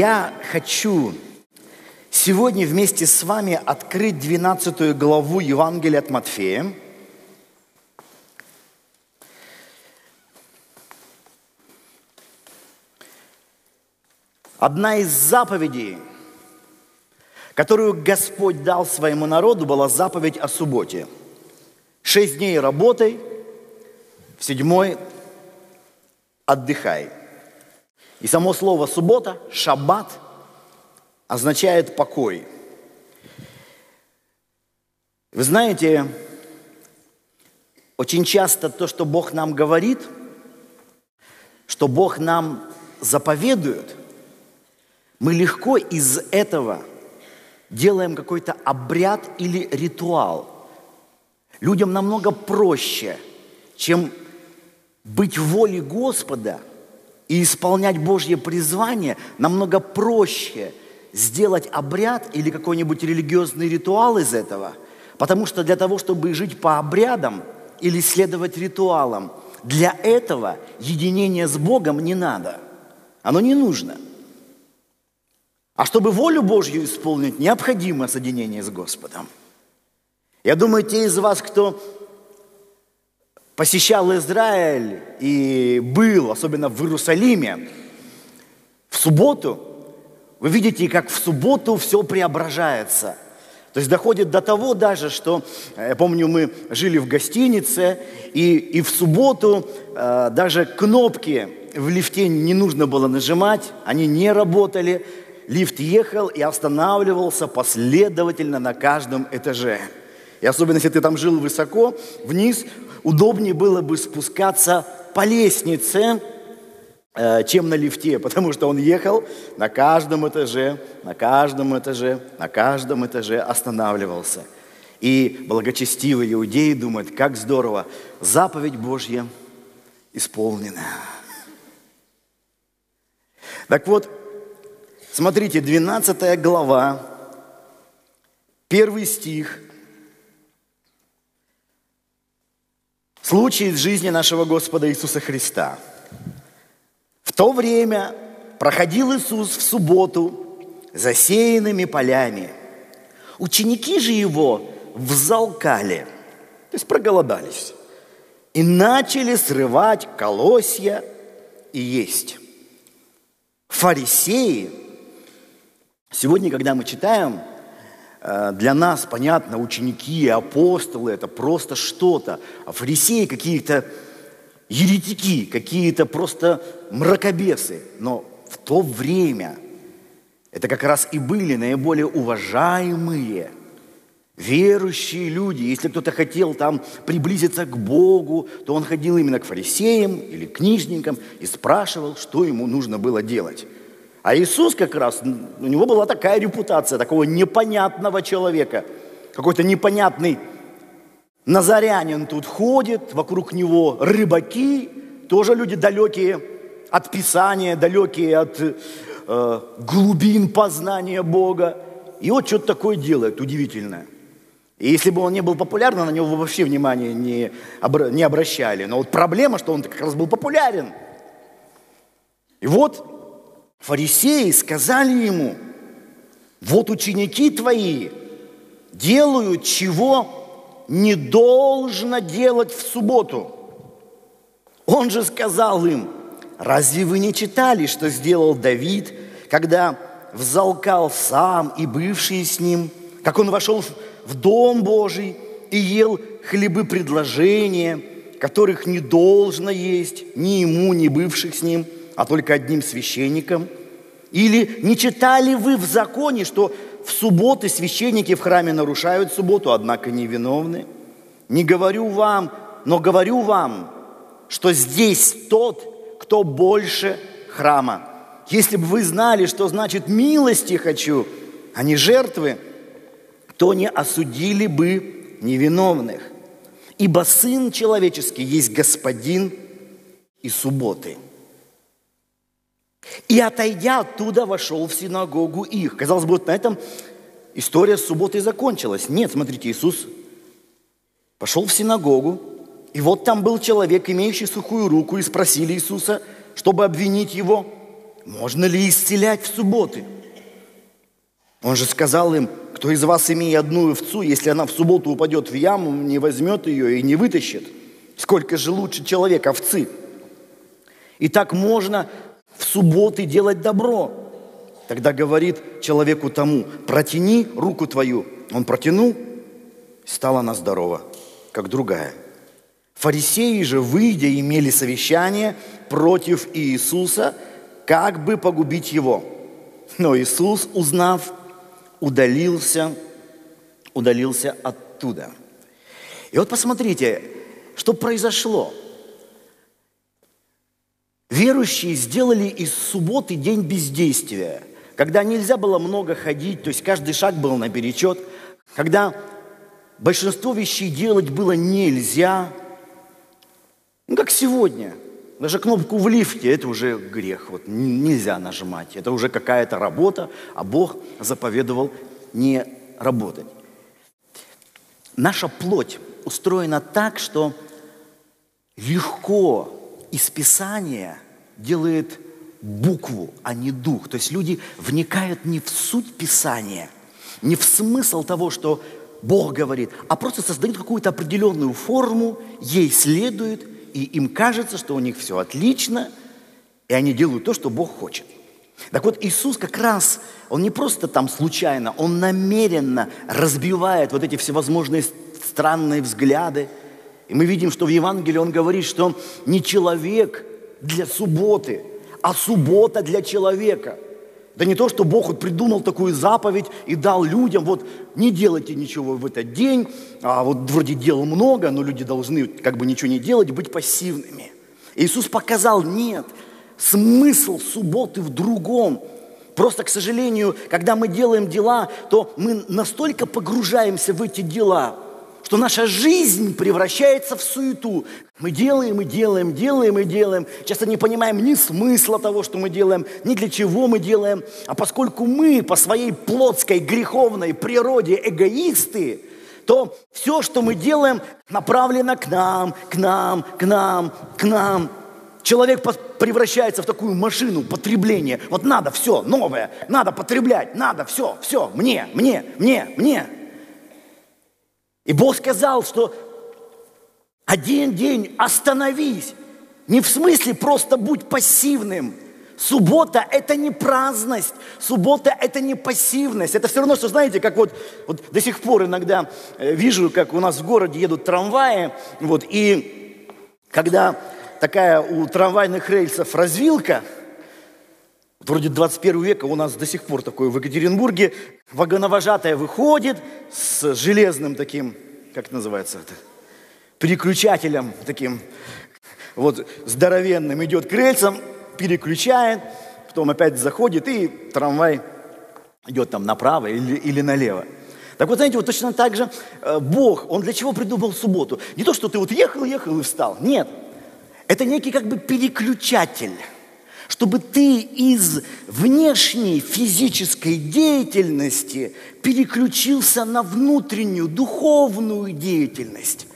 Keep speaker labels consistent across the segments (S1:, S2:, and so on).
S1: я хочу сегодня вместе с вами открыть 12 главу Евангелия от Матфея. Одна из заповедей, которую Господь дал своему народу, была заповедь о субботе. Шесть дней работай, в седьмой отдыхай. И само слово суббота, шаббат, означает покой. Вы знаете, очень часто то, что Бог нам говорит, что Бог нам заповедует, мы легко из этого делаем какой-то обряд или ритуал. Людям намного проще, чем быть в воле Господа и исполнять Божье призвание, намного проще сделать обряд или какой-нибудь религиозный ритуал из этого. Потому что для того, чтобы жить по обрядам или следовать ритуалам, для этого единение с Богом не надо. Оно не нужно – а чтобы волю Божью исполнить, необходимо соединение с Господом. Я думаю, те из вас, кто посещал Израиль и был, особенно в Иерусалиме, в субботу, вы видите, как в субботу все преображается. То есть доходит до того даже, что, э, я помню, мы жили в гостинице, и, и в субботу э, даже кнопки в лифте не нужно было нажимать, они не работали, лифт ехал и останавливался последовательно на каждом этаже. И особенно, если ты там жил высоко, вниз, удобнее было бы спускаться по лестнице, э, чем на лифте, потому что он ехал на каждом этаже, на каждом этаже, на каждом этаже останавливался. И благочестивые иудеи думают, как здорово, заповедь Божья исполнена. Так вот, Смотрите, 12 глава, первый стих. Случай из жизни нашего Господа Иисуса Христа. В то время проходил Иисус в субботу засеянными полями. Ученики же его взалкали, то есть проголодались, и начали срывать колосья и есть. Фарисеи – Сегодня, когда мы читаем, для нас, понятно, ученики, апостолы – это просто что-то, а фарисеи – какие-то еретики, какие-то просто мракобесы. Но в то время это как раз и были наиболее уважаемые, верующие люди. Если кто-то хотел там приблизиться к Богу, то он ходил именно к фарисеям или книжникам и спрашивал, что ему нужно было делать. А Иисус как раз, у него была такая репутация, такого непонятного человека. Какой-то непонятный назарянин тут ходит, вокруг него рыбаки, тоже люди далекие от Писания, далекие от э, глубин познания Бога. И вот что-то такое делает удивительное. И если бы он не был популярным, на него вообще внимания не, обра- не обращали. Но вот проблема, что он как раз был популярен. И вот Фарисеи сказали ему, вот ученики твои делают, чего не должно делать в субботу. Он же сказал им, разве вы не читали, что сделал Давид, когда взалкал сам и бывшие с ним, как он вошел в дом Божий и ел хлебы предложения, которых не должно есть ни ему, ни бывших с ним – а только одним священником? Или не читали вы в законе, что в субботы священники в храме нарушают субботу, однако невиновны? Не говорю вам, но говорю вам, что здесь тот, кто больше храма. Если бы вы знали, что значит милости хочу, а не жертвы, то не осудили бы невиновных. Ибо Сын Человеческий есть Господин и субботы – и отойдя оттуда, вошел в синагогу их. Казалось бы, вот на этом история с субботой закончилась. Нет, смотрите, Иисус пошел в синагогу, и вот там был человек, имеющий сухую руку, и спросили Иисуса, чтобы обвинить его. можно ли исцелять в субботы? Он же сказал им, кто из вас, имея одну овцу, если она в субботу упадет в яму, не возьмет ее и не вытащит. Сколько же лучше человек овцы? И так можно субботы делать добро. Тогда говорит человеку тому, протяни руку твою. Он протянул, стала она здорова, как другая. Фарисеи же, выйдя, имели совещание против Иисуса, как бы погубить его. Но Иисус, узнав, удалился, удалился оттуда. И вот посмотрите, что произошло. Верующие сделали из субботы день бездействия, когда нельзя было много ходить, то есть каждый шаг был наперечет, когда большинство вещей делать было нельзя, ну, как сегодня. Даже кнопку в лифте – это уже грех, вот нельзя нажимать. Это уже какая-то работа, а Бог заповедовал не работать. Наша плоть устроена так, что легко из Писания делает букву, а не дух. То есть люди вникают не в суть Писания, не в смысл того, что Бог говорит, а просто создают какую-то определенную форму, ей следуют, и им кажется, что у них все отлично, и они делают то, что Бог хочет. Так вот, Иисус как раз, Он не просто там случайно, Он намеренно разбивает вот эти всевозможные странные взгляды, и мы видим, что в Евангелии он говорит, что не человек для субботы, а суббота для человека. Да не то, что Бог вот придумал такую заповедь и дал людям, вот не делайте ничего в этот день, а вот вроде дел много, но люди должны как бы ничего не делать, быть пассивными. Иисус показал, нет, смысл субботы в другом. Просто, к сожалению, когда мы делаем дела, то мы настолько погружаемся в эти дела – что наша жизнь превращается в суету. Мы делаем и делаем, делаем и делаем. Часто не понимаем ни смысла того, что мы делаем, ни для чего мы делаем. А поскольку мы по своей плотской греховной природе эгоисты, то все, что мы делаем, направлено к нам, к нам, к нам, к нам. Человек превращается в такую машину потребления. Вот надо все новое, надо потреблять, надо все, все, мне, мне, мне, мне. И Бог сказал, что один день остановись. Не в смысле просто будь пассивным. Суббота – это не праздность, суббота – это не пассивность. Это все равно, что, знаете, как вот, вот до сих пор иногда э, вижу, как у нас в городе едут трамваи, вот, и когда такая у трамвайных рельсов развилка, вроде 21 века у нас до сих пор такое в Екатеринбурге, вагоновожатая выходит с железным таким, как это называется это, переключателем таким, вот здоровенным идет к рельсам, переключает, потом опять заходит, и трамвай идет там направо или, или налево. Так вот, знаете, вот точно так же э, Бог, Он для чего придумал субботу? Не то, что ты вот ехал, ехал и встал. Нет. Это некий как бы переключатель – чтобы ты из внешней физической деятельности переключился на внутреннюю духовную деятельность.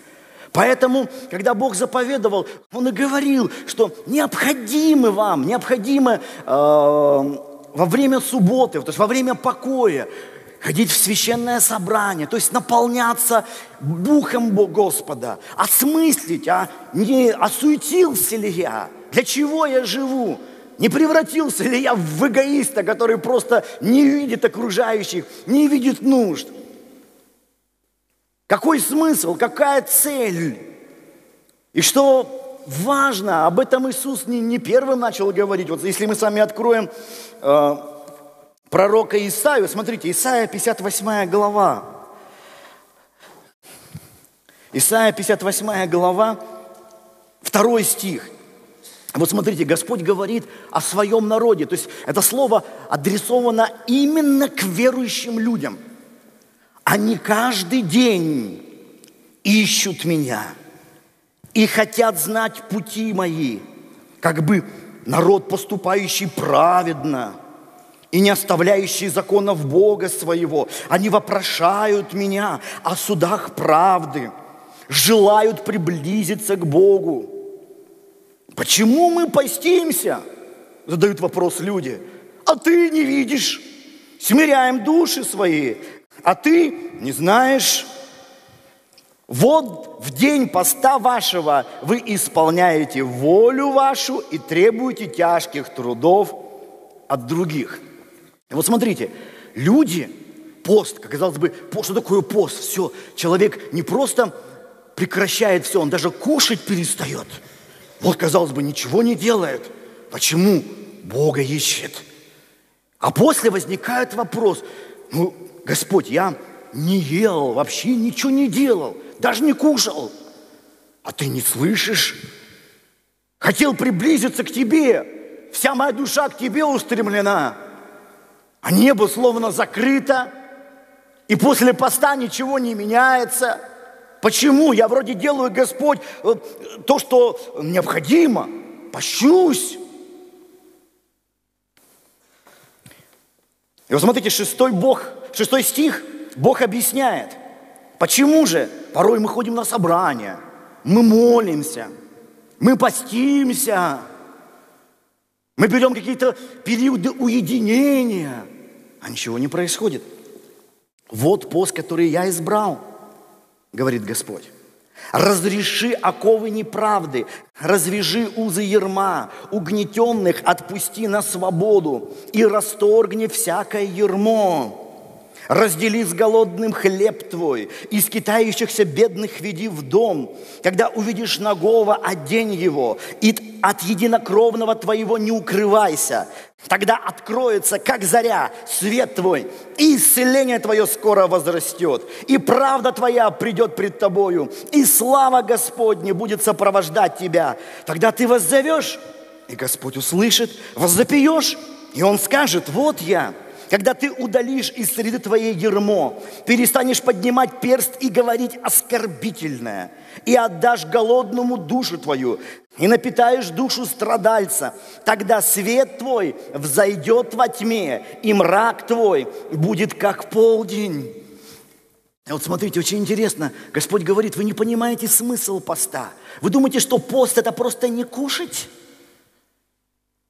S1: Поэтому, когда Бог заповедовал, Он и говорил, что необходимо вам, необходимо э, во время субботы, то есть во время покоя, ходить в священное собрание, то есть наполняться Духом Господа, осмыслить, а не осуетился ли я, для чего я живу, не превратился ли я в эгоиста, который просто не видит окружающих, не видит нужд? Какой смысл, какая цель? И что важно, об этом Иисус не, не первым начал говорить. Вот если мы с вами откроем э, пророка Исаию, смотрите, Исаия 58 глава. Исаия 58 глава, второй стих. Вот смотрите, Господь говорит о своем народе. То есть это слово адресовано именно к верующим людям. Они каждый день ищут меня и хотят знать пути мои, как бы народ, поступающий праведно и не оставляющий законов Бога своего. Они вопрошают меня о судах правды, желают приблизиться к Богу. Почему мы постимся? задают вопрос люди. А ты не видишь. Смиряем души свои. А ты не знаешь. Вот в день поста вашего вы исполняете волю вашу и требуете тяжких трудов от других. Вот смотрите, люди, пост, казалось бы, что такое пост? Все, человек не просто прекращает все, он даже кушать перестает. Вот, казалось бы, ничего не делает. Почему? Бога ищет. А после возникает вопрос, ну, Господь, я не ел, вообще ничего не делал, даже не кушал. А ты не слышишь? Хотел приблизиться к тебе, вся моя душа к тебе устремлена. А небо словно закрыто, и после поста ничего не меняется. Почему? Я вроде делаю, Господь, э, то, что необходимо. Пощусь. И вот смотрите, шестой Бог, шестой стих, Бог объясняет, почему же порой мы ходим на собрания, мы молимся, мы постимся, мы берем какие-то периоды уединения, а ничего не происходит. Вот пост, который я избрал, говорит Господь. Разреши оковы неправды, развяжи узы ерма, угнетенных отпусти на свободу и расторгни всякое ермо. Раздели с голодным хлеб твой, и скитающихся бедных веди в дом. Когда увидишь нагого, одень его, и от единокровного твоего не укрывайся. Тогда откроется, как заря, свет твой, и исцеление твое скоро возрастет, и правда твоя придет пред тобою, и слава Господня будет сопровождать тебя. Тогда ты воззовешь, и Господь услышит, воззапьешь, и Он скажет, вот я – когда ты удалишь из среды твоей ермо, перестанешь поднимать перст и говорить оскорбительное, и отдашь голодному душу твою, и напитаешь душу страдальца, тогда свет твой взойдет во тьме, и мрак твой будет как полдень. И вот смотрите, очень интересно, Господь говорит, вы не понимаете смысл поста. Вы думаете, что пост это просто не кушать?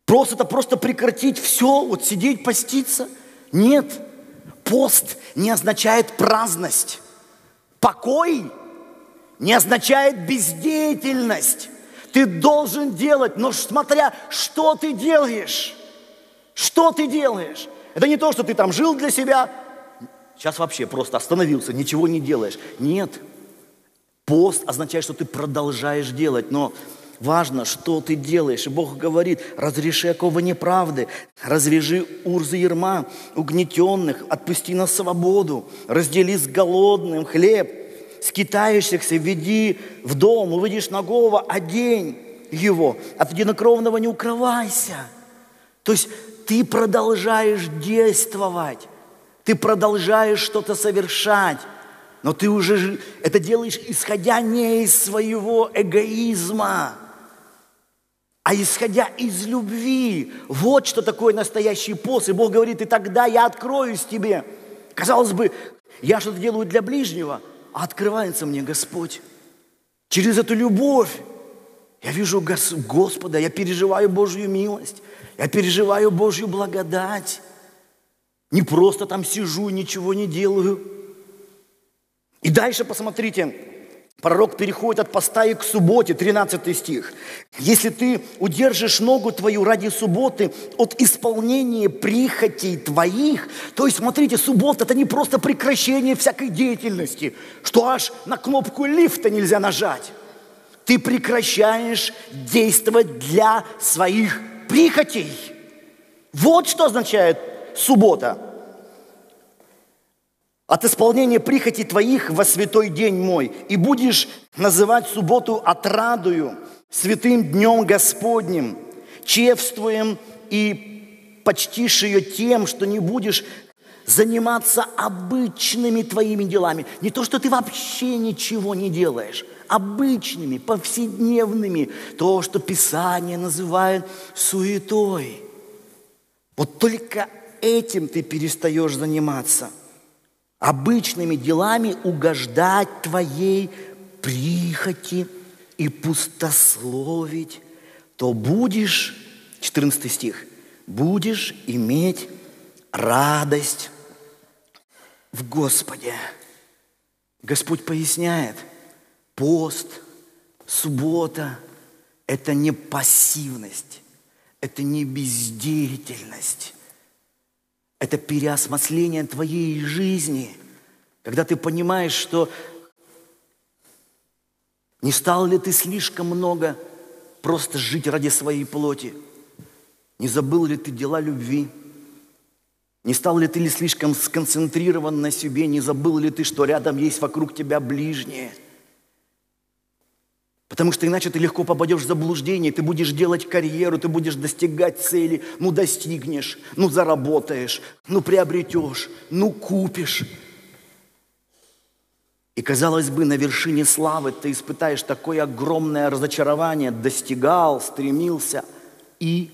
S1: Просто это просто прекратить все, вот сидеть, поститься – нет, пост не означает праздность. Покой не означает бездеятельность. Ты должен делать, но смотря, что ты делаешь. Что ты делаешь? Это не то, что ты там жил для себя, сейчас вообще просто остановился, ничего не делаешь. Нет. Пост означает, что ты продолжаешь делать, но Важно, что ты делаешь. И Бог говорит, разреши оковы неправды, развяжи урзы ерма угнетенных, отпусти на свободу, раздели с голодным хлеб, скитающихся веди в дом, увидишь нагого, одень его, от единокровного не укрывайся. То есть ты продолжаешь действовать, ты продолжаешь что-то совершать, но ты уже это делаешь, исходя не из своего эгоизма, а исходя из любви. Вот что такое настоящий пост. И Бог говорит, и тогда я откроюсь тебе. Казалось бы, я что-то делаю для ближнего, а открывается мне Господь. Через эту любовь я вижу Господа, я переживаю Божью милость, я переживаю Божью благодать. Не просто там сижу, ничего не делаю. И дальше посмотрите, Пророк переходит от поста и к субботе, 13 стих. Если ты удержишь ногу твою ради субботы от исполнения прихотей твоих, то есть, смотрите, суббота – это не просто прекращение всякой деятельности, что аж на кнопку лифта нельзя нажать. Ты прекращаешь действовать для своих прихотей. Вот что означает суббота – от исполнения прихоти твоих во святой день мой, и будешь называть субботу отрадую, святым днем Господним, чевствуем и почтишь ее тем, что не будешь заниматься обычными твоими делами. Не то, что ты вообще ничего не делаешь, обычными, повседневными, то, что Писание называет суетой. Вот только этим ты перестаешь заниматься – обычными делами угождать твоей прихоти и пустословить, то будешь 14 стих. «Будешь иметь радость в Господе». Господь поясняет, пост, суббота – это не пассивность, это не бездеятельность, это переосмысление твоей жизни, когда ты понимаешь, что не стал ли ты слишком много просто жить ради своей плоти? Не забыл ли ты дела любви? Не стал ли ты ли слишком сконцентрирован на себе? Не забыл ли ты, что рядом есть вокруг тебя ближние? Потому что иначе ты легко попадешь в заблуждение, ты будешь делать карьеру, ты будешь достигать цели, ну достигнешь, ну заработаешь, ну приобретешь, ну купишь. И, казалось бы, на вершине славы ты испытаешь такое огромное разочарование, достигал, стремился и,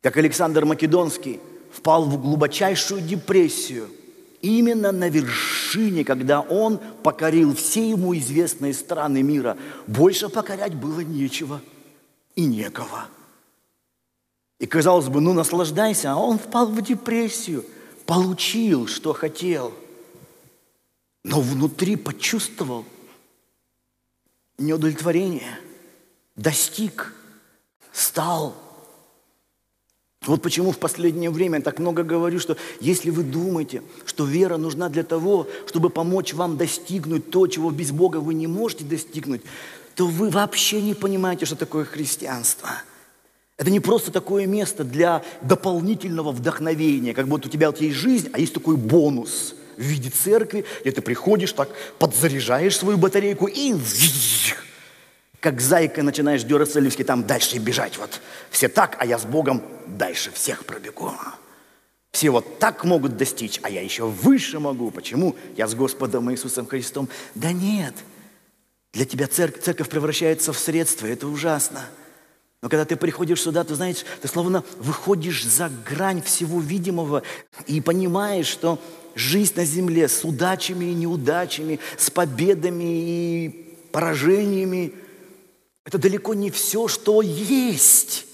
S1: как Александр Македонский, впал в глубочайшую депрессию именно на вершине, когда он покорил все ему известные страны мира. Больше покорять было нечего и некого. И казалось бы, ну наслаждайся, а он впал в депрессию, получил, что хотел – но внутри почувствовал неудовлетворение, достиг, стал. Вот почему в последнее время я так много говорю, что если вы думаете, что вера нужна для того, чтобы помочь вам достигнуть то, чего без Бога вы не можете достигнуть, то вы вообще не понимаете, что такое христианство. Это не просто такое место для дополнительного вдохновения, как будто у тебя вот есть жизнь, а есть такой бонус – в виде церкви, где ты приходишь, так подзаряжаешь свою батарейку и как зайка начинаешь дюрацелевски там дальше бежать. Вот все так, а я с Богом дальше всех пробегу. Все вот так могут достичь, а я еще выше могу. Почему? Я с Господом Иисусом Христом. Да нет. Для тебя церковь, церковь превращается в средство. Это ужасно. Но когда ты приходишь сюда, ты знаешь, ты словно выходишь за грань всего видимого и понимаешь, что жизнь на земле с удачами и неудачами, с победами и поражениями, это далеко не все, что есть.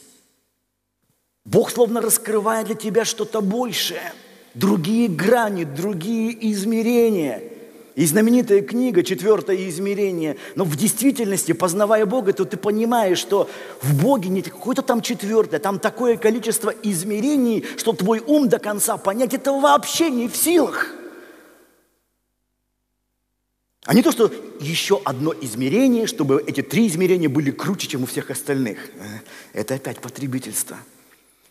S1: Бог словно раскрывает для тебя что-то большее, другие грани, другие измерения – и знаменитая книга «Четвертое измерение». Но в действительности, познавая Бога, то ты понимаешь, что в Боге не какое-то там четвертое, там такое количество измерений, что твой ум до конца понять это вообще не в силах. А не то, что еще одно измерение, чтобы эти три измерения были круче, чем у всех остальных. Это опять потребительство.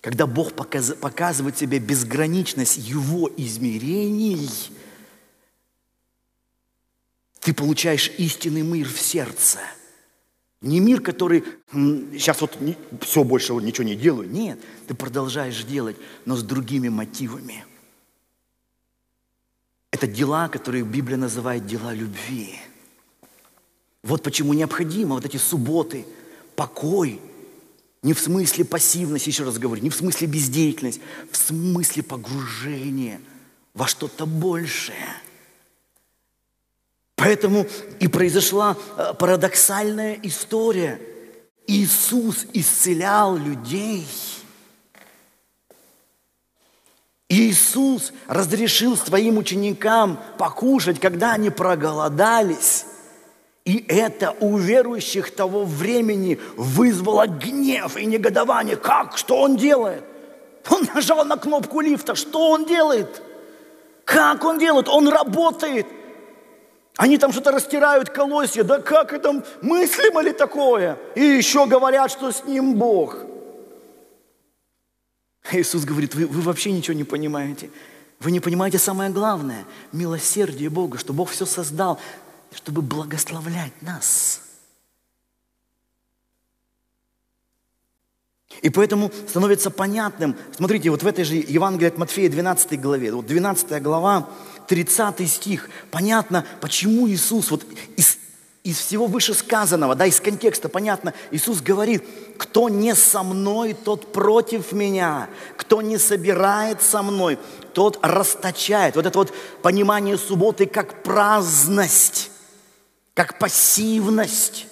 S1: Когда Бог показывает себе безграничность Его измерений – ты получаешь истинный мир в сердце. Не мир, который сейчас вот все больше ничего не делаю. Нет, ты продолжаешь делать, но с другими мотивами. Это дела, которые Библия называет дела любви. Вот почему необходимо вот эти субботы, покой, не в смысле пассивность, еще раз говорю, не в смысле бездеятельность, в смысле погружения во что-то большее – Поэтому и произошла э, парадоксальная история. Иисус исцелял людей. Иисус разрешил своим ученикам покушать, когда они проголодались. И это у верующих того времени вызвало гнев и негодование. Как? Что он делает? Он нажал на кнопку лифта. Что он делает? Как он делает? Он работает. Они там что-то растирают колосья, да как это мыслимо ли такое? И еще говорят, что с ним Бог. Иисус говорит, вы, вы вообще ничего не понимаете. Вы не понимаете самое главное, милосердие Бога, что Бог все создал, чтобы благословлять нас. И поэтому становится понятным, смотрите, вот в этой же Евангелии от Матфея 12 главе, вот 12 глава, 30 стих, понятно, почему Иисус, вот из, из всего вышесказанного, да, из контекста понятно, Иисус говорит, кто не со мной, тот против меня, кто не собирает со мной, тот расточает. Вот это вот понимание субботы как праздность, как пассивность.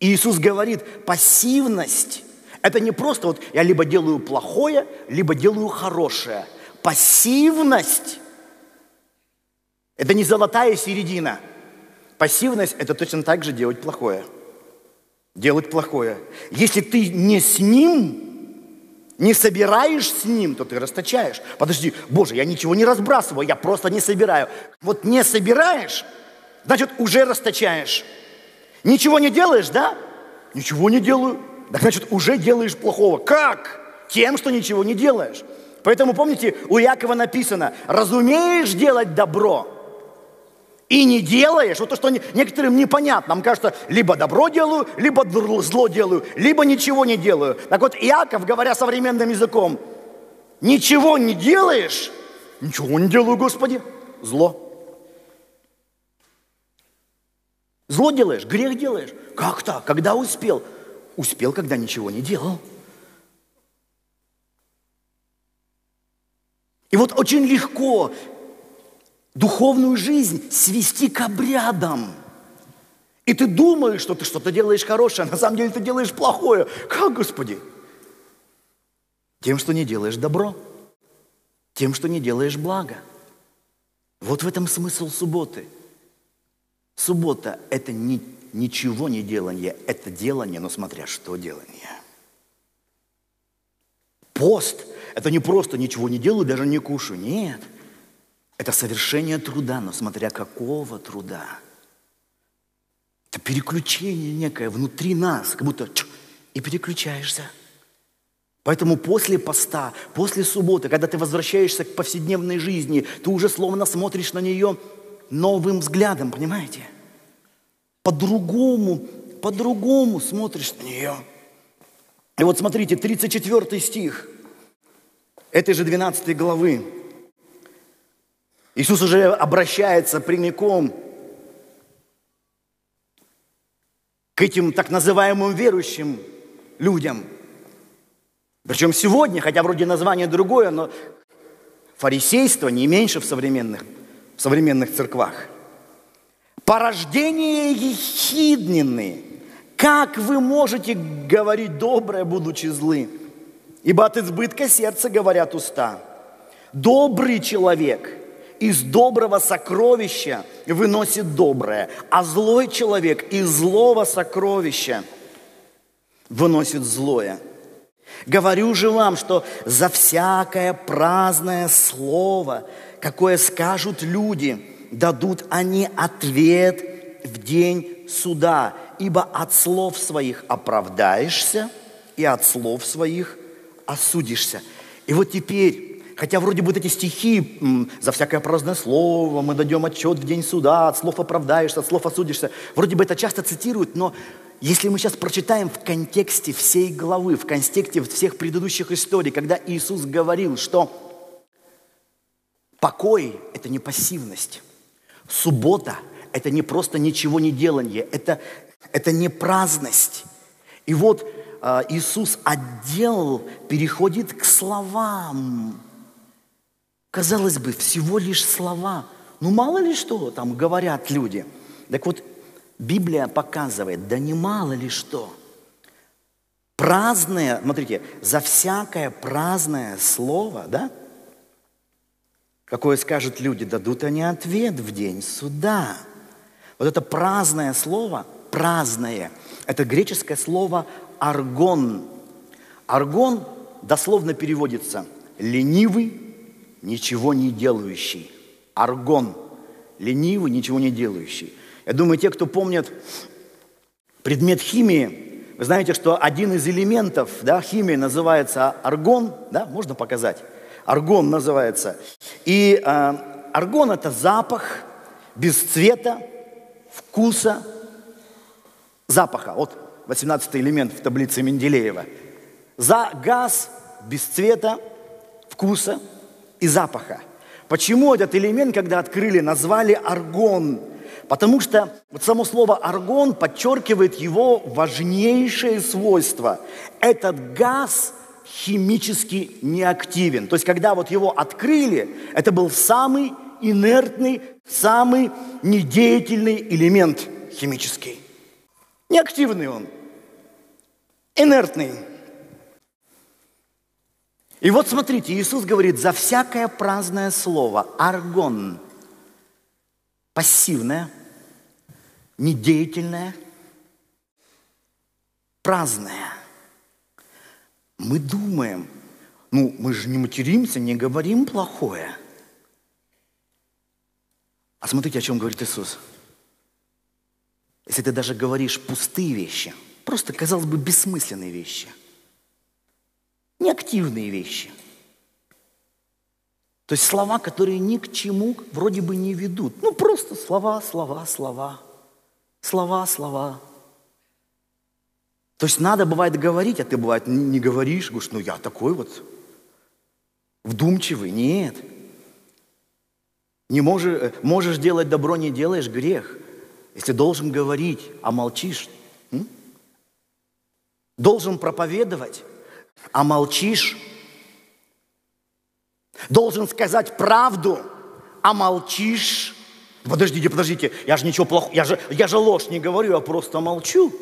S1: И Иисус говорит, пассивность – Это не просто вот я либо делаю плохое, либо делаю хорошее. Пассивность – это не золотая середина. Пассивность – это точно так же делать плохое. Делать плохое. Если ты не с ним, не собираешь с ним, то ты расточаешь. Подожди, Боже, я ничего не разбрасываю, я просто не собираю. Вот не собираешь, значит, уже расточаешь. Ничего не делаешь, да? Ничего не делаю. Так значит, уже делаешь плохого. Как? Тем, что ничего не делаешь. Поэтому, помните, у Якова написано, разумеешь делать добро и не делаешь, вот то, что некоторым непонятно, нам кажется, либо добро делаю, либо зло делаю, либо ничего не делаю. Так вот, Иаков, говоря современным языком, ничего не делаешь, ничего не делаю, Господи, зло. Зло делаешь, грех делаешь. Как так? Когда успел? Успел, когда ничего не делал. И вот очень легко духовную жизнь свести к обрядам. И ты думаешь, что ты что-то делаешь хорошее, а на самом деле ты делаешь плохое. Как, Господи? Тем, что не делаешь добро. Тем, что не делаешь благо. Вот в этом смысл субботы. Суббота – это не ничего не делание, это делание, но смотря что делание. Пост – это не просто ничего не делаю, даже не кушаю. Нет. Это совершение труда, но смотря какого труда. Это переключение некое внутри нас, как будто и переключаешься. Поэтому после поста, после субботы, когда ты возвращаешься к повседневной жизни, ты уже словно смотришь на нее новым взглядом, понимаете? по-другому, по-другому смотришь на нее. И вот смотрите, 34 стих этой же 12 главы. Иисус уже обращается прямиком к этим так называемым верующим людям. Причем сегодня, хотя вроде название другое, но фарисейство не меньше в современных, в современных церквах – порождение ехиднины. Как вы можете говорить доброе, будучи злы? Ибо от избытка сердца говорят уста. Добрый человек из доброго сокровища выносит доброе, а злой человек из злого сокровища выносит злое. Говорю же вам, что за всякое праздное слово, какое скажут люди – дадут они ответ в день суда, ибо от слов своих оправдаешься и от слов своих осудишься. И вот теперь, хотя вроде бы эти стихи, за всякое праздное слово мы дадем отчет в день суда, от слов оправдаешься, от слов осудишься, вроде бы это часто цитируют, но если мы сейчас прочитаем в контексте всей главы, в контексте всех предыдущих историй, когда Иисус говорил, что покой – это не пассивность, Суббота – это не просто ничего не делание, это, это не праздность. И вот э, Иисус отдел переходит к словам. Казалось бы, всего лишь слова. Ну, мало ли что там говорят люди. Так вот, Библия показывает, да не мало ли что. Праздное, смотрите, за всякое праздное слово, да, Какое скажут люди, дадут они ответ в день суда. Вот это праздное слово, праздное, это греческое слово аргон. Аргон дословно переводится ленивый, ничего не делающий. Аргон. Ленивый, ничего не делающий. Я думаю, те, кто помнят предмет химии, вы знаете, что один из элементов да, химии называется аргон, да, можно показать? Аргон называется. И э, аргон – это запах без цвета, вкуса, запаха. Вот 18 элемент в таблице Менделеева. За газ без цвета, вкуса и запаха. Почему этот элемент, когда открыли, назвали аргон? Потому что вот само слово аргон подчеркивает его важнейшее свойство. Этот газ – химически неактивен. То есть, когда вот его открыли, это был самый инертный, самый недеятельный элемент химический. Неактивный он, инертный. И вот смотрите, Иисус говорит, за всякое праздное слово, аргон, пассивное, недеятельное, праздное. Мы думаем, ну, мы же не материмся, не говорим плохое. А смотрите, о чем говорит Иисус. Если ты даже говоришь пустые вещи, просто, казалось бы, бессмысленные вещи, неактивные вещи, то есть слова, которые ни к чему вроде бы не ведут. Ну, просто слова, слова, слова, слова, слова. То есть надо бывает говорить, а ты бывает не говоришь, говоришь, ну я такой вот вдумчивый. Нет. Не можешь, можешь делать добро, не делаешь грех. Если должен говорить, а молчишь, м? должен проповедовать, а молчишь, должен сказать правду, а молчишь. Подождите, подождите, я же ничего плохого, я же, я же ложь не говорю, я просто молчу.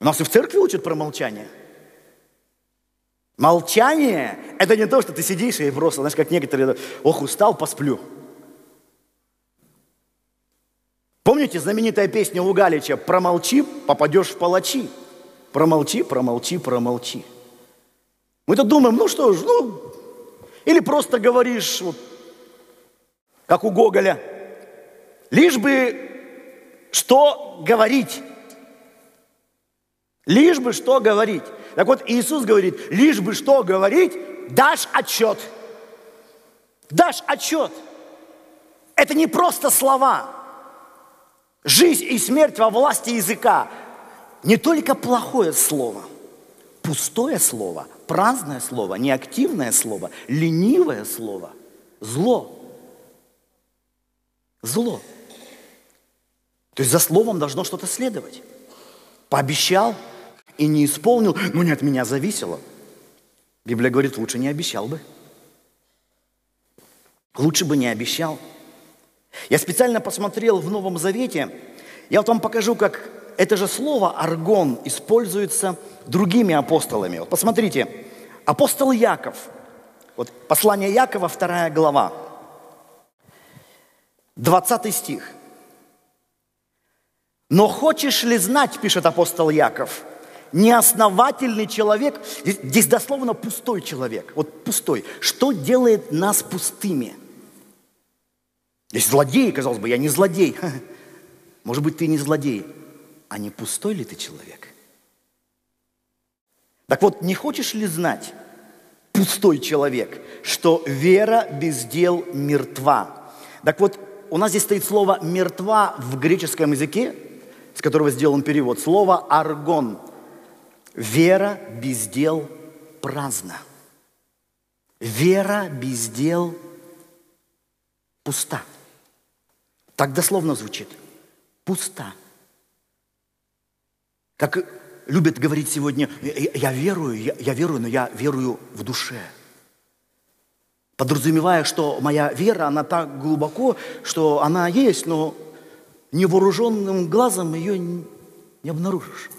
S1: У нас и в церкви учат про молчание. Молчание – это не то, что ты сидишь и просто, знаешь, как некоторые, ох, устал, посплю. Помните знаменитая песня у Галича «Промолчи, попадешь в палачи». Промолчи, промолчи, промолчи. Мы-то думаем, ну что ж, ну, или просто говоришь, вот, как у Гоголя, лишь бы что говорить. Лишь бы что говорить. Так вот, Иисус говорит, лишь бы что говорить, дашь отчет. Дашь отчет. Это не просто слова. Жизнь и смерть во власти языка. Не только плохое слово, пустое слово, праздное слово, неактивное слово, ленивое слово, зло. Зло. То есть за словом должно что-то следовать. Пообещал и не исполнил, ну не от меня зависело. Библия говорит, лучше не обещал бы. Лучше бы не обещал. Я специально посмотрел в Новом Завете, я вот вам покажу, как это же слово «аргон» используется другими апостолами. Вот посмотрите, апостол Яков, вот послание Якова, вторая глава, 20 стих. «Но хочешь ли знать, — пишет апостол Яков, — неосновательный человек, здесь, здесь дословно пустой человек, вот пустой, что делает нас пустыми – есть злодей, казалось бы, я не злодей. Может быть, ты не злодей, а не пустой ли ты человек? Так вот, не хочешь ли знать, пустой человек, что вера без дел мертва? Так вот, у нас здесь стоит слово «мертва» в греческом языке, с которого сделан перевод, слово «аргон». Вера без дел праздна. Вера без дел пуста. Так дословно звучит. Пуста. Как любят говорить сегодня, я, верую, я, я верую, но я верую в душе. Подразумевая, что моя вера, она так глубоко, что она есть, но невооруженным глазом ее не обнаружишь.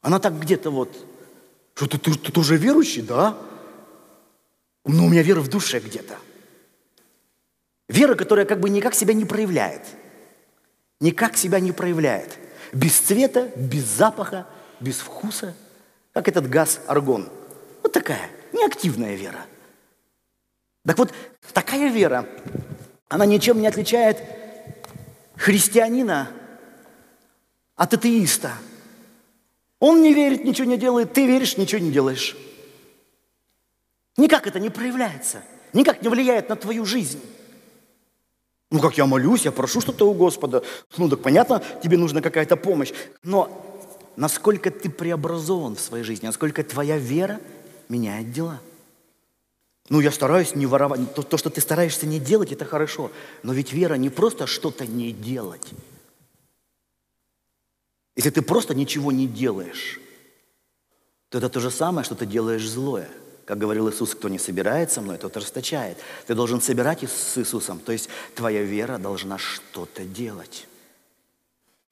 S1: Она так где-то вот, что ты, ты, ты уже верующий, да? Но у меня вера в душе где-то. Вера, которая как бы никак себя не проявляет. Никак себя не проявляет. Без цвета, без запаха, без вкуса. Как этот газ аргон. Вот такая неактивная вера. Так вот, такая вера, она ничем не отличает христианина от атеиста. Он не верит, ничего не делает, ты веришь, ничего не делаешь. Никак это не проявляется, никак не влияет на твою жизнь. Ну, как я молюсь, я прошу что-то у Господа. Ну, так понятно, тебе нужна какая-то помощь. Но насколько ты преобразован в своей жизни, насколько твоя вера меняет дела. Ну, я стараюсь не воровать. То, то, что ты стараешься не делать, это хорошо. Но ведь вера не просто что-то не делать. Если ты просто ничего не делаешь, то это то же самое, что ты делаешь злое – как говорил Иисус, кто не собирает со мной, тот расточает. Ты должен собирать с Иисусом. То есть твоя вера должна что-то делать.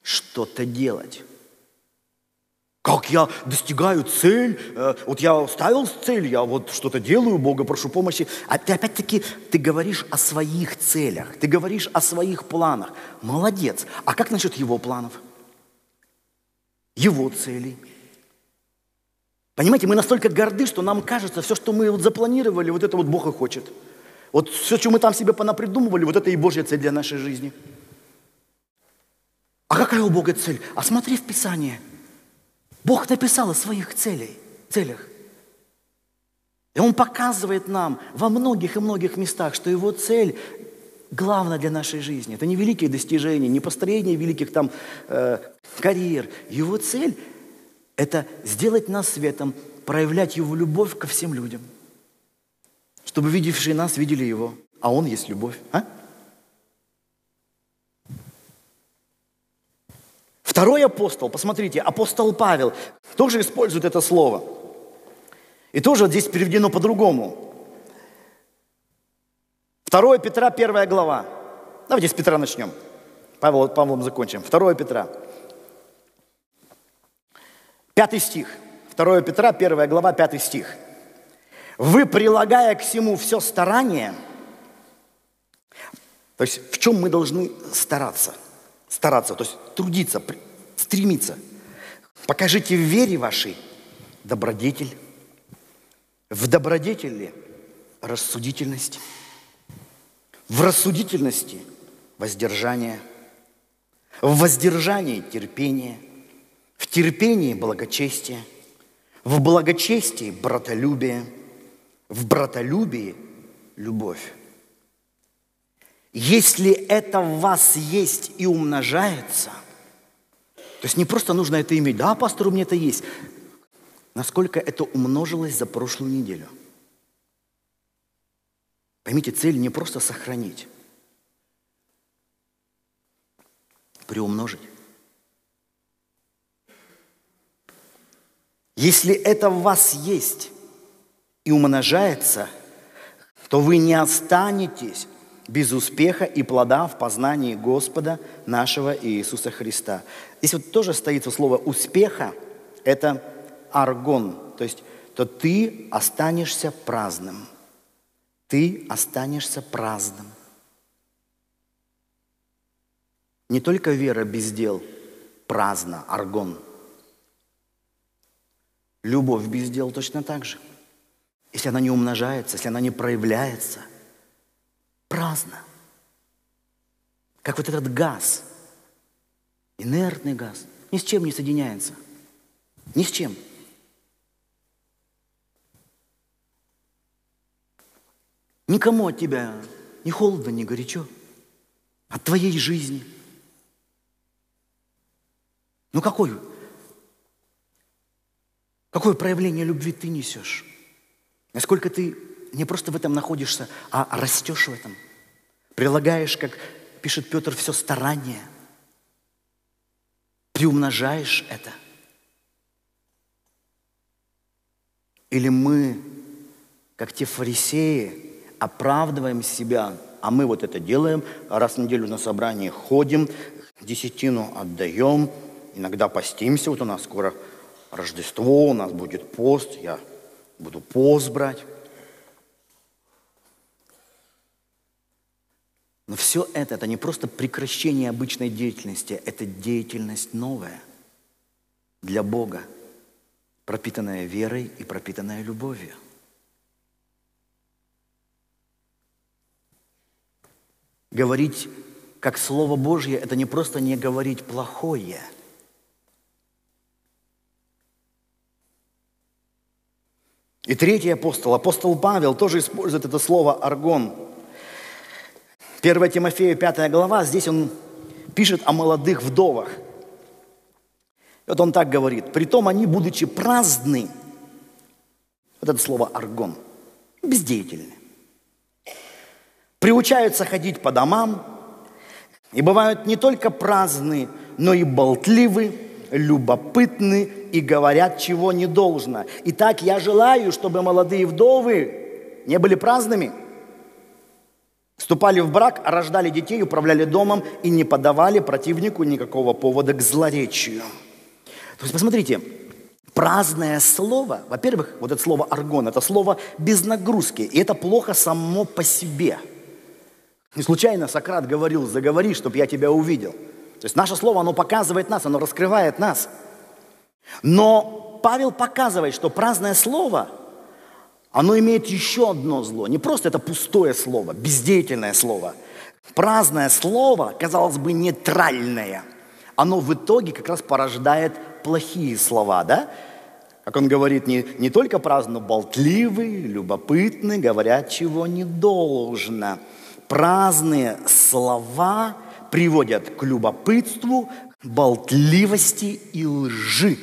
S1: Что-то делать. Как я достигаю цель? Э, вот я ставил цель, я вот что-то делаю, Бога прошу помощи. А ты опять-таки, ты говоришь о своих целях, ты говоришь о своих планах. Молодец. А как насчет его планов? Его целей? Понимаете, мы настолько горды, что нам кажется, все, что мы вот запланировали, вот это вот Бог и хочет. Вот все, что мы там себе понапридумывали, вот это и Божья цель для нашей жизни. А какая у Бога цель? А смотри в Писание – Бог написал о своих целей, целях. И Он показывает нам во многих и многих местах, что Его цель главная для нашей жизни. Это не великие достижения, не построение великих там э, карьер. Его цель – это сделать нас светом, проявлять Его любовь ко всем людям, чтобы видевшие нас видели Его. А Он есть любовь. А? Второй апостол, посмотрите, апостол Павел тоже использует это слово. И тоже здесь переведено по-другому. 2 Петра, первая глава. Давайте с Петра начнем. Павел, Павлом закончим. 2 Петра. Пятый стих. 2 Петра, первая глава, пятый стих. Вы, прилагая к всему все старание, то есть в чем мы должны стараться – стараться, то есть трудиться, стремиться. Покажите в вере вашей добродетель. В добродетели рассудительность. В рассудительности воздержание. В воздержании терпение. В терпении благочестие. В благочестии братолюбие. В братолюбии любовь. Если это в вас есть и умножается, то есть не просто нужно это иметь, да, пастор, у меня это есть. Насколько это умножилось за прошлую неделю? Поймите, цель не просто сохранить, приумножить. Если это в вас есть и умножается, то вы не останетесь без успеха и плода в познании Господа нашего Иисуса Христа. Здесь вот тоже стоит слово «успеха» – это аргон, то есть то ты останешься праздным. Ты останешься праздным. Не только вера без дел праздна, аргон. Любовь без дел точно так же. Если она не умножается, если она не проявляется – праздно. Как вот этот газ, инертный газ, ни с чем не соединяется. Ни с чем. Никому от тебя ни холодно, ни горячо. От твоей жизни. Ну какой? Какое проявление любви ты несешь? Насколько ты не просто в этом находишься, а растешь в этом. Прилагаешь, как пишет Петр, все старание. Приумножаешь это. Или мы, как те фарисеи, оправдываем себя, а мы вот это делаем, раз в неделю на собрание ходим, десятину отдаем, иногда постимся, вот у нас скоро Рождество, у нас будет пост, я буду пост брать. Но все это, это не просто прекращение обычной деятельности, это деятельность новая для Бога, пропитанная верой и пропитанная любовью. Говорить как Слово Божье – это не просто не говорить плохое. И третий апостол, апостол Павел, тоже использует это слово «аргон». 1 Тимофею 5 глава, здесь он пишет о молодых вдовах. Вот он так говорит. «Притом они, будучи праздны, вот это слово «аргон», бездеятельны, приучаются ходить по домам, и бывают не только праздны, но и болтливы, любопытны и говорят, чего не должно. Итак, я желаю, чтобы молодые вдовы не были праздными – Вступали в брак, рождали детей, управляли домом и не подавали противнику никакого повода к злоречию. То есть, посмотрите, Праздное слово, во-первых, вот это слово аргон, это слово без нагрузки, и это плохо само по себе. Не случайно Сократ говорил, заговори, чтобы я тебя увидел. То есть наше слово, оно показывает нас, оно раскрывает нас. Но Павел показывает, что праздное слово, оно имеет еще одно зло. Не просто это пустое слово, бездеятельное слово. Праздное слово, казалось бы, нейтральное, оно в итоге как раз порождает плохие слова, да? Как он говорит, не, не только праздно, болтливый, любопытный, говорят, чего не должно. Праздные слова приводят к любопытству, болтливости и лжи.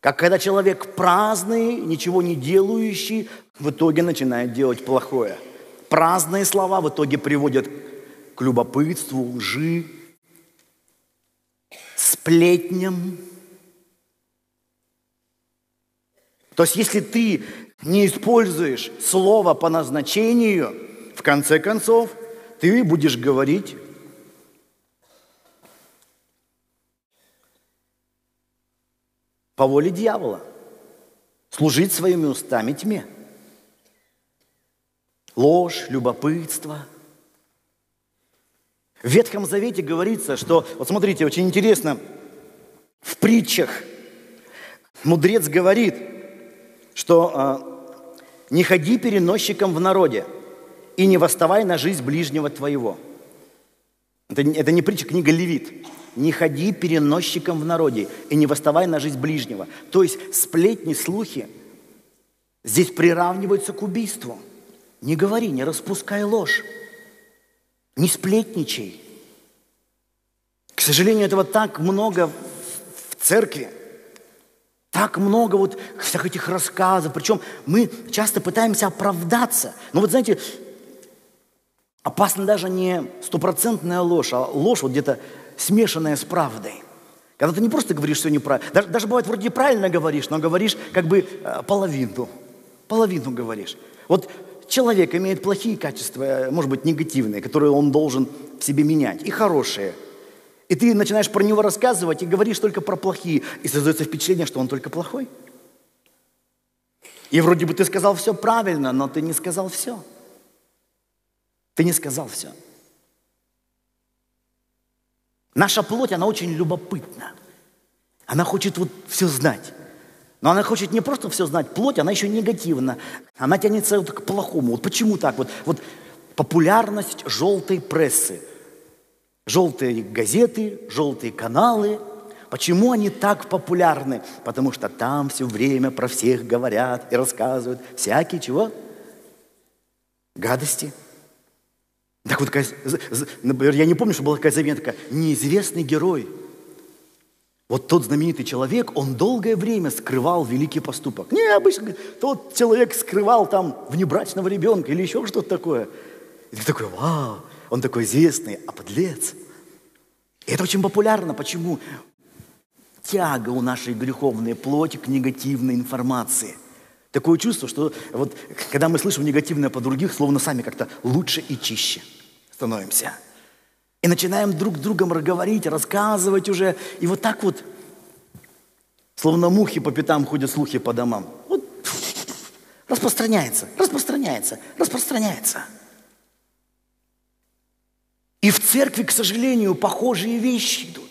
S1: Как когда человек праздный, ничего не делающий, в итоге начинает делать плохое. Праздные слова в итоге приводят к любопытству, лжи, сплетням. То есть если ты не используешь слово по назначению, в конце концов, ты будешь говорить по воле дьявола, служить своими устами тьме. Ложь, любопытство – в Ветхом Завете говорится, что, вот смотрите, очень интересно, в притчах мудрец говорит, что э, не ходи переносчиком в народе и не восставай на жизнь ближнего твоего. Это, это не притча, книга Левит. Не ходи переносчиком в народе и не восставай на жизнь ближнего. То есть сплетни, слухи здесь приравниваются к убийству. Не говори, не распускай ложь. Не сплетничай. К сожалению, этого так много в церкви. Так много вот всех этих рассказов. Причем мы часто пытаемся оправдаться. Но вот знаете, опасна даже не стопроцентная ложь, а ложь вот где-то смешанная с правдой. Когда ты не просто говоришь все неправильно, даже, даже бывает вроде правильно говоришь, но говоришь как бы э, половину. Половину говоришь. Вот человек имеет плохие качества, э, может быть, негативные, которые он должен в себе менять, и хорошие. И ты начинаешь про него рассказывать и говоришь только про плохие, и создается впечатление, что он только плохой. И вроде бы ты сказал все правильно, но ты не сказал все. Ты не сказал все. Наша плоть, она очень любопытна. Она хочет вот все знать. Но она хочет не просто все знать, плоть, она еще негативна. Она тянется вот к плохому. Вот почему так? Вот, вот популярность желтой прессы. Желтые газеты, желтые каналы. Почему они так популярны? Потому что там все время про всех говорят и рассказывают всякие чего? Гадости. Так вот, например, я не помню, что была такая заметка. Неизвестный герой – вот тот знаменитый человек, он долгое время скрывал великий поступок. Не, обычно тот человек скрывал там внебрачного ребенка или еще что-то такое. И ты такой, вау, он такой известный, а подлец. И это очень популярно. Почему? Тяга у нашей греховной плоти к негативной информации. Такое чувство, что вот когда мы слышим негативное по других, словно сами как-то лучше и чище становимся. И начинаем друг с другом говорить, рассказывать уже. И вот так вот, словно мухи по пятам ходят слухи по домам. Вот распространяется, распространяется, распространяется. И в церкви, к сожалению, похожие вещи идут.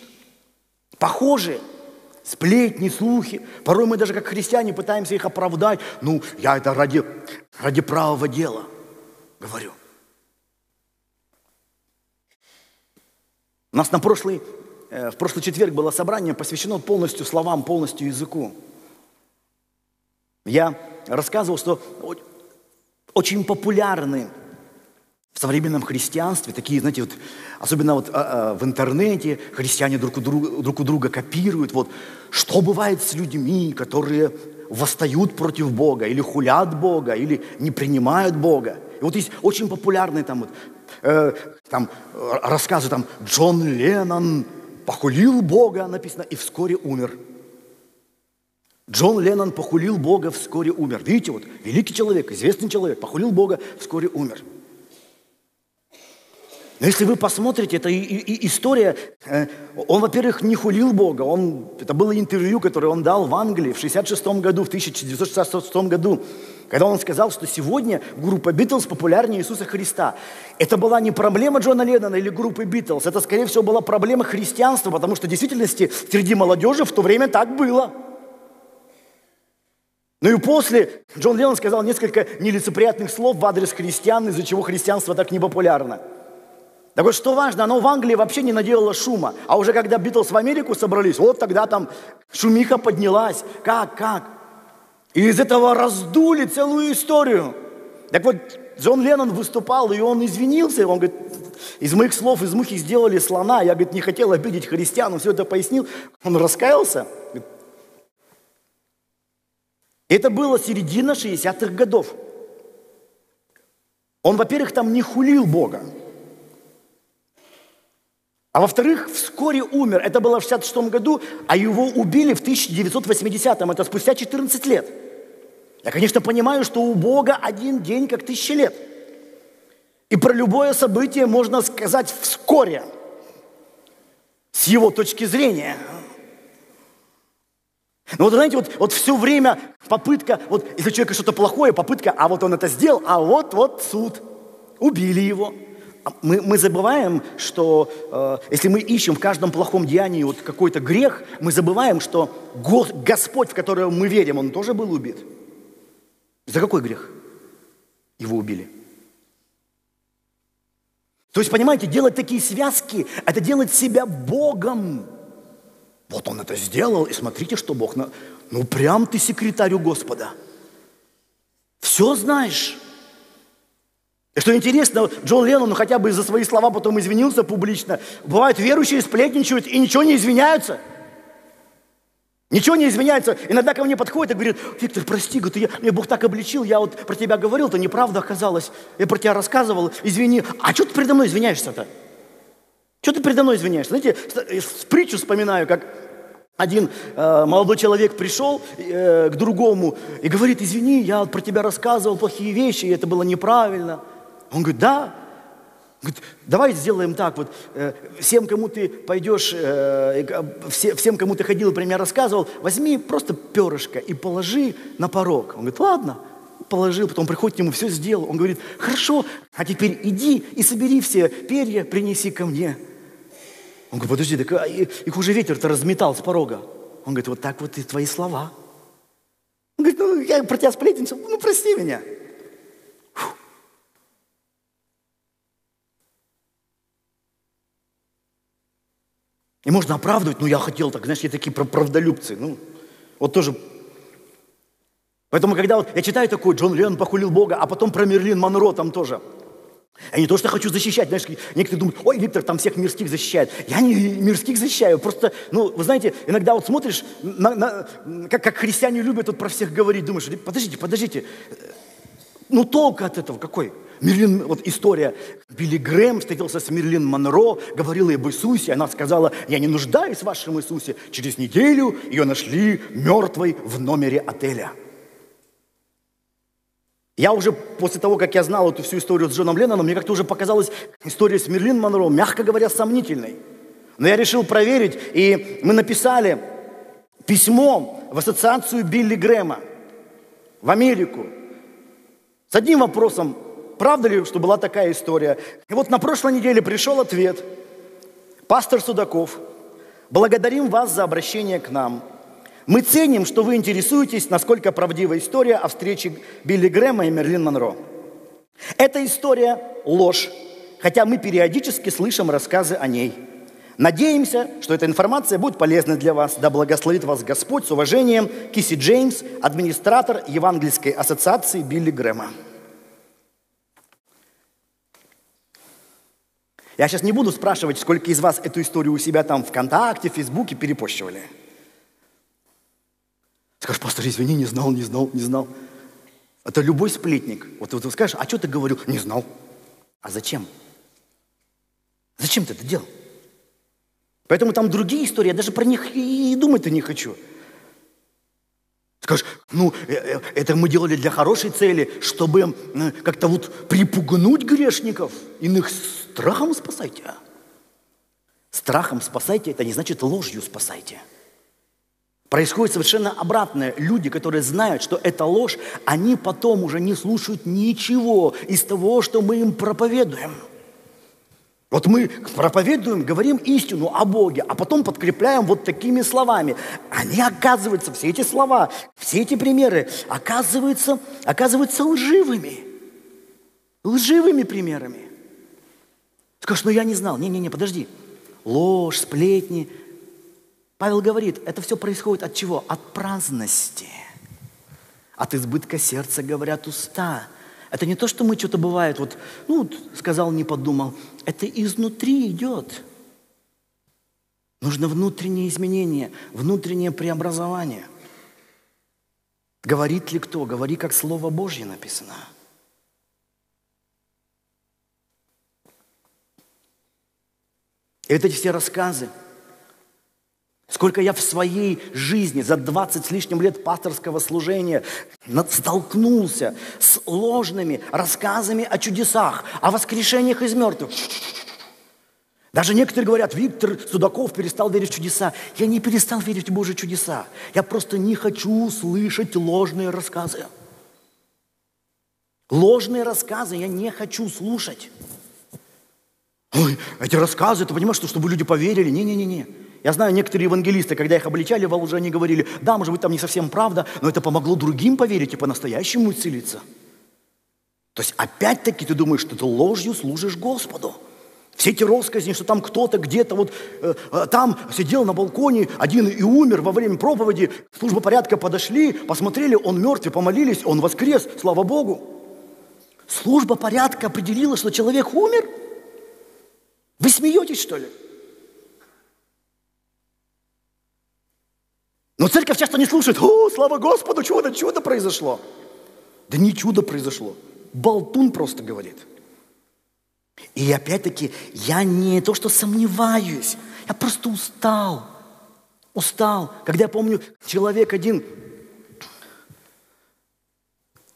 S1: Похожие. Сплетни, слухи. Порой мы даже как христиане пытаемся их оправдать. Ну, я это ради, ради правого дела говорю. У нас на прошлый, э, в прошлый четверг было собрание, посвящено полностью словам, полностью языку. Я рассказывал, что очень популярны в современном христианстве такие, знаете, вот, особенно вот а, а, в интернете христиане друг у, друга, друг у друга копируют, вот, что бывает с людьми, которые восстают против Бога, или хулят Бога, или не принимают Бога. И вот есть очень популярные там вот э, там, рассказы, там, Джон Леннон похулил Бога, написано, и вскоре умер. Джон Леннон похулил Бога, вскоре умер. Видите, вот великий человек, известный человек, похулил Бога, вскоре умер. Но если вы посмотрите, это история, э, он, во-первых, не хулил Бога, он, это было интервью, которое он дал в Англии в 66 году, в 1966 году, когда он сказал, что сегодня группа Битлз популярнее Иисуса Христа. Это была не проблема Джона Леннона или группы Битлз, это, скорее всего, была проблема христианства, потому что в действительности среди молодежи в то время так было. Ну и после Джон Леннон сказал несколько нелицеприятных слов в адрес христиан, из-за чего христианство так непопулярно. Так вот, что важно, оно в Англии вообще не наделало шума. А уже когда Битлз в Америку собрались, вот тогда там шумиха поднялась. Как, как? И из этого раздули целую историю. Так вот, Джон Леннон выступал, и он извинился. Он говорит, из моих слов, из мухи сделали слона. Я, говорит, не хотел обидеть христиан. Он все это пояснил. Он раскаялся. Это было середина 60-х годов. Он, во-первых, там не хулил Бога. А во-вторых, вскоре умер. Это было в 66 году, а его убили в 1980-м. Это спустя 14 лет. Я, конечно, понимаю, что у Бога один день как тысяча лет. И про любое событие можно сказать вскоре, с его точки зрения. Но вот знаете, вот, вот все время попытка, вот если у человека что-то плохое, попытка, а вот он это сделал, а вот, вот суд. Убили его. Мы, мы забываем, что э, если мы ищем в каждом плохом деянии вот какой-то грех, мы забываем, что Господь, в которого мы верим, Он тоже был убит. За какой грех его убили? То есть, понимаете, делать такие связки, это делать себя Богом. Вот он это сделал, и смотрите, что Бог... На... Ну, прям ты секретарь у Господа. Все знаешь. И что интересно, Джон Леннон хотя бы из-за своих слова потом извинился публично. Бывают верующие сплетничают и ничего не извиняются. Ничего не извиняются. Иногда ко мне подходит и говорит, Виктор, прости, говорит, я, мне Бог так обличил, я вот про тебя говорил, это неправда оказалось. Я про тебя рассказывал, извини. А что ты передо мной извиняешься-то? Что ты передо мной извиняешься? Знаете, с притчу вспоминаю, как один э, молодой человек пришел э, к другому и говорит, извини, я вот про тебя рассказывал плохие вещи, и это было неправильно. Он говорит, да. Говорит, давай сделаем так, вот э, всем, кому ты пойдешь, э, все, всем, кому ты ходил, про меня рассказывал, возьми просто перышко и положи на порог. Он говорит, ладно, положил, потом приходит к нему, все сделал. Он говорит, хорошо, а теперь иди и собери все перья, принеси ко мне. Он говорит, подожди, так а, их уже ветер-то разметал с порога. Он говорит, вот так вот и твои слова. Он говорит, ну я про тебя сплетничал, ну прости меня. И можно оправдывать, ну я хотел так, знаешь, я такие правдолюбцы. Ну, вот тоже. Поэтому, когда вот я читаю такой, Джон Леннон похулил Бога, а потом про Мерлин Монро там тоже. Я не то, что хочу защищать, знаешь, некоторые думают, ой, Виктор там всех мирских защищает. Я не мирских защищаю, просто, ну, вы знаете, иногда вот смотришь, на, на, как, как христиане любят тут про всех говорить, думаешь, подождите, подождите, ну толк от этого какой? Мерлин, вот история, Билли Грэм встретился с Мерлин Монро, говорила об Иисусе, она сказала, я не нуждаюсь в вашем Иисусе. Через неделю ее нашли мертвой в номере отеля. Я уже после того, как я знал эту всю историю с Джоном Ленноном, мне как-то уже показалась история с Мерлин Монро, мягко говоря, сомнительной. Но я решил проверить, и мы написали письмо в ассоциацию Билли Грэма в Америку с одним вопросом, правда ли, что была такая история? И вот на прошлой неделе пришел ответ. Пастор Судаков, благодарим вас за обращение к нам. Мы ценим, что вы интересуетесь, насколько правдива история о встрече Билли Грэма и Мерлин Монро. Эта история – ложь, хотя мы периодически слышим рассказы о ней. Надеемся, что эта информация будет полезна для вас. Да благословит вас Господь с уважением. Киси Джеймс, администратор Евангельской ассоциации Билли Грэма. Я сейчас не буду спрашивать, сколько из вас эту историю у себя там ВКонтакте, Фейсбуке перепощивали. Скажешь, пастор, извини, не знал, не знал, не знал. Это любой сплетник. Вот, вот скажешь, а что ты говорил? Не знал. А зачем? Зачем ты это делал? Поэтому там другие истории, я даже про них и думать-то не хочу. Скажешь, ну, э, э, это мы делали для хорошей цели, чтобы как-то вот припугнуть грешников. Иных страхом спасайте. Страхом спасайте, это не значит ложью спасайте. Происходит совершенно обратное. Люди, которые знают, что это ложь, они потом уже не слушают ничего из того, что мы им проповедуем – вот мы проповедуем, говорим истину о Боге, а потом подкрепляем вот такими словами. Они, оказываются, все эти слова, все эти примеры, оказываются, оказываются лживыми. Лживыми примерами. Скажешь, ну я не знал. Не-не-не, подожди. Ложь, сплетни. Павел говорит, это все происходит от чего? От праздности. От избытка сердца говорят уста – это не то, что мы что-то бывает, вот, ну, сказал, не подумал. Это изнутри идет. Нужно внутреннее изменение, внутреннее преобразование. Говорит ли кто? Говори, как Слово Божье написано. И вот эти все рассказы – Сколько я в своей жизни за 20 с лишним лет пасторского служения столкнулся с ложными рассказами о чудесах, о воскрешениях из мертвых. Даже некоторые говорят, Виктор Судаков перестал верить в чудеса. Я не перестал верить в Божьи чудеса. Я просто не хочу слышать ложные рассказы. Ложные рассказы я не хочу слушать. Ой, эти рассказы, ты понимаешь, что чтобы люди поверили? Не-не-не-не. Я знаю, некоторые евангелисты, когда их обличали во лжи, они говорили, да, может быть, там не совсем правда, но это помогло другим поверить и по-настоящему исцелиться. То есть опять-таки ты думаешь, что ты ложью служишь Господу. Все эти россказни, что там кто-то где-то вот э, э, там сидел на балконе, один и умер во время проповеди, служба порядка подошли, посмотрели, он мертв, и помолились, он воскрес, слава Богу. Служба порядка определила, что человек умер? Вы смеетесь, что ли? Но церковь часто не слушает, о, слава Господу, чудо, чудо произошло. Да не чудо произошло. Болтун просто говорит. И опять-таки, я не то, что сомневаюсь, я просто устал. Устал. Когда я помню, человек один,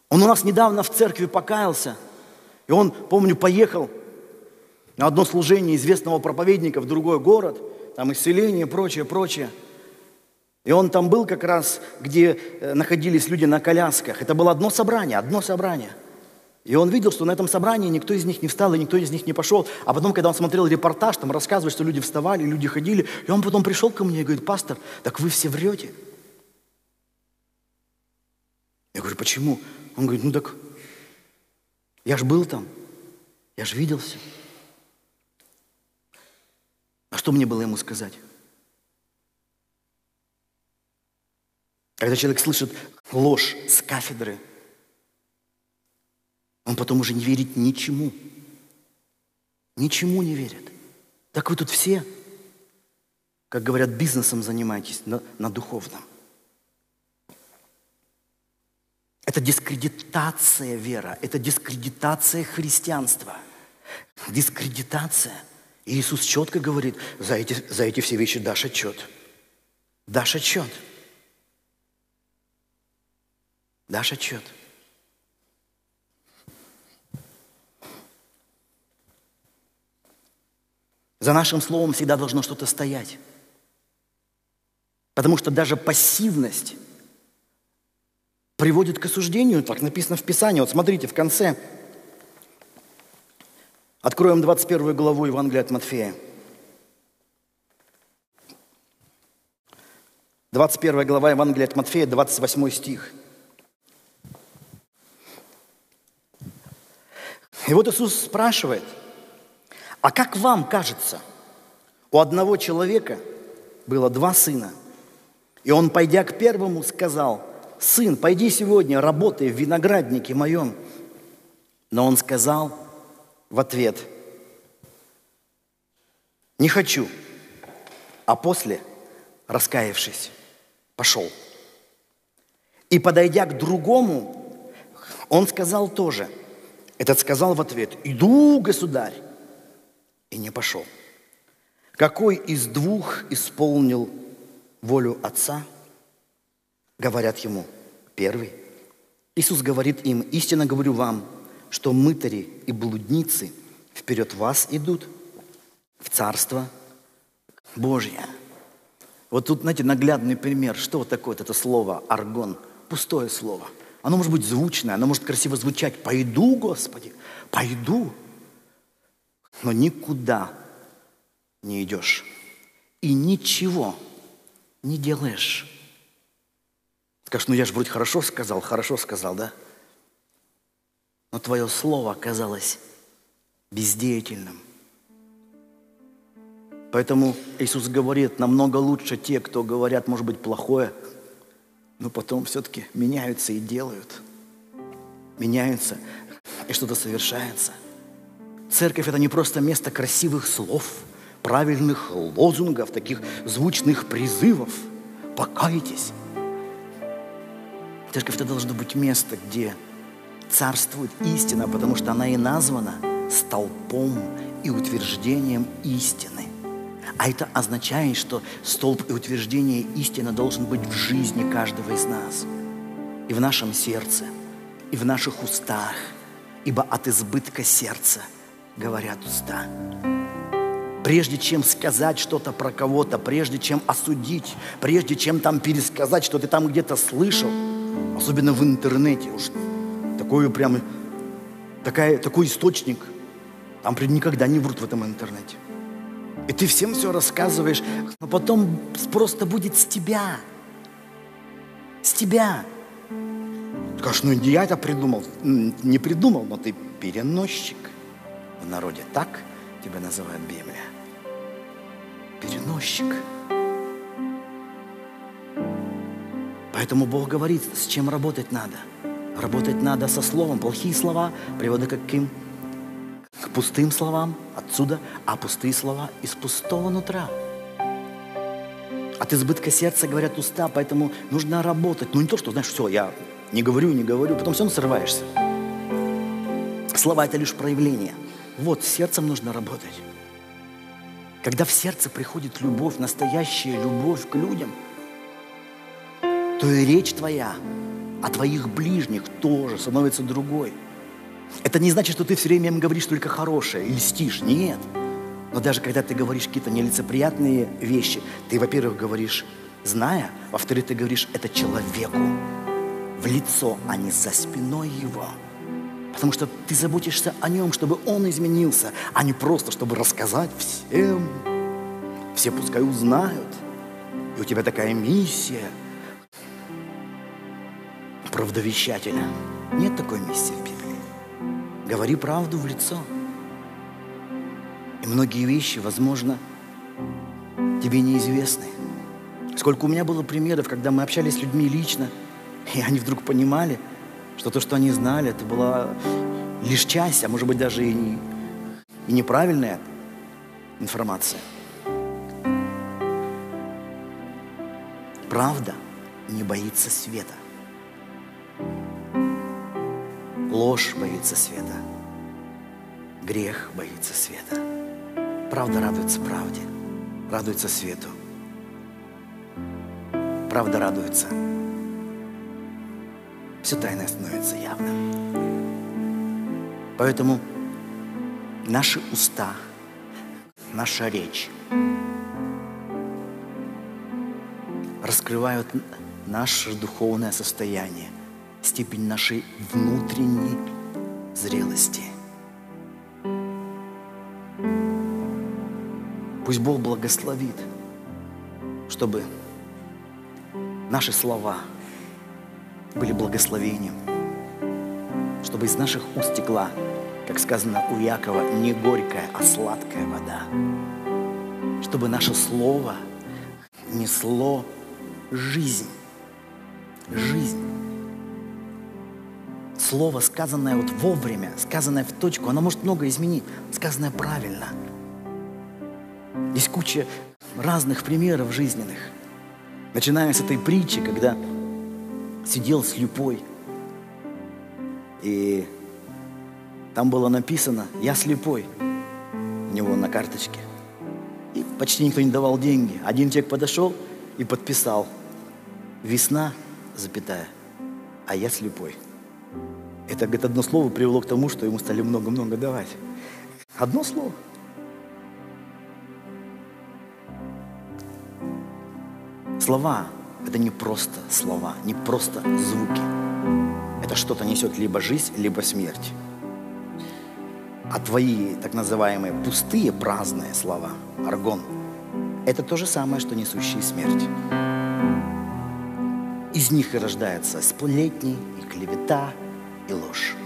S1: он у нас недавно в церкви покаялся, и он, помню, поехал на одно служение известного проповедника в другой город, там исцеление, прочее, прочее – и он там был как раз, где э, находились люди на колясках. Это было одно собрание, одно собрание. И он видел, что на этом собрании никто из них не встал, и никто из них не пошел. А потом, когда он смотрел репортаж, там рассказывают, что люди вставали, люди ходили. И он потом пришел ко мне и говорит, пастор, так вы все врете. Я говорю, почему? Он говорит, ну так, я же был там, я же видел все. А что мне было ему сказать? Когда человек слышит ложь с кафедры, он потом уже не верит ничему. Ничему не верит. Так вы тут все, как говорят, бизнесом занимаетесь на, на духовном. Это дискредитация вера, это дискредитация христианства. Дискредитация. И Иисус четко говорит, за эти, за эти все вещи дашь отчет. Дашь отчет. Дашь отчет? За нашим словом всегда должно что-то стоять. Потому что даже пассивность приводит к осуждению, так написано в Писании. Вот смотрите, в конце. Откроем 21 главу Евангелия от Матфея. 21 глава Евангелия от Матфея, 28 стих – И вот Иисус спрашивает, а как вам кажется, у одного человека было два сына, и он, пойдя к первому, сказал, сын, пойди сегодня, работай в винограднике моем. Но он сказал в ответ, не хочу, а после, раскаявшись, пошел. И подойдя к другому, он сказал тоже – этот сказал в ответ, иду, государь, и не пошел. Какой из двух исполнил волю отца? говорят ему. Первый. Иисус говорит им, истинно говорю вам, что мытари и блудницы вперед вас идут в Царство Божье. Вот тут, знаете, наглядный пример. Что вот такое вот это слово «аргон»? Пустое слово. Оно может быть звучное, оно может красиво звучать. «Пойду, Господи, пойду». Но никуда не идешь. И ничего не делаешь. Скажешь, ну я же вроде хорошо сказал, хорошо сказал, да? Но твое слово оказалось бездеятельным. Поэтому Иисус говорит, намного лучше те, кто говорят, может быть, плохое, но потом все-таки меняются и делают. Меняются, и что-то совершается. Церковь – это не просто место красивых слов, правильных лозунгов, таких звучных призывов. Покайтесь. Церковь – это должно быть место, где царствует истина, потому что она и названа столпом и утверждением истины. А это означает, что столб и утверждение истины должен быть в жизни каждого из нас. И в нашем сердце, и в наших устах. Ибо от избытка сердца говорят уста. Прежде чем сказать что-то про кого-то, прежде чем осудить, прежде чем там пересказать, что ты там где-то слышал, особенно в интернете уж, такой прям, такая, такой источник, там никогда не врут в этом интернете. И ты всем все рассказываешь, но потом просто будет с тебя. С тебя. Скажешь, ну я это придумал. Не придумал, но ты переносчик. В народе так тебя называют Библия. Переносчик. Поэтому Бог говорит, с чем работать надо. Работать надо со словом. Плохие слова приводят к каким? К пустым словам отсюда, а пустые слова из пустого нутра. От избытка сердца говорят уста, поэтому нужно работать. Ну не то, что, знаешь, все, я не говорю, не говорю, потом все равно срываешься. Слова – это лишь проявление. Вот, сердцем нужно работать. Когда в сердце приходит любовь, настоящая любовь к людям, то и речь твоя о твоих ближних тоже становится другой – это не значит, что ты все время им говоришь только хорошее и льстишь. Нет. Но даже когда ты говоришь какие-то нелицеприятные вещи, ты, во-первых, говоришь, зная, во-вторых, ты говоришь это человеку в лицо, а не за спиной его. Потому что ты заботишься о нем, чтобы он изменился, а не просто, чтобы рассказать всем. Все пускай узнают. И у тебя такая миссия правдовещателя. Нет такой миссии в Библии. Говори правду в лицо. И многие вещи, возможно, тебе неизвестны. Сколько у меня было примеров, когда мы общались с людьми лично, и они вдруг понимали, что то, что они знали, это была лишь часть, а может быть даже и, не, и неправильная информация. Правда не боится света. Ложь боится света. Грех боится света. Правда радуется правде, радуется свету. Правда радуется. Все тайное становится явным. Поэтому наши уста, наша речь раскрывают наше духовное состояние – степень нашей внутренней зрелости. Пусть Бог благословит, чтобы наши слова были благословением, чтобы из наших уст текла, как сказано у Якова, не горькая, а сладкая вода, чтобы наше слово несло жизнь, жизнь слово, сказанное вот вовремя, сказанное в точку, оно может много изменить, сказанное правильно. Есть куча разных примеров жизненных. Начиная с этой притчи, когда сидел слепой, и там было написано «Я слепой» у него на карточке. И почти никто не давал деньги. Один человек подошел и подписал «Весна запятая, а я слепой. Это, говорит, одно слово привело к тому, что ему стали много-много давать. Одно слово. Слова – это не просто слова, не просто звуки. Это что-то несет либо жизнь, либо смерть. А твои так называемые пустые, праздные слова, аргон, это то же самое, что несущие смерть. Из них и рождаются сплетни, и клевета, и ложь.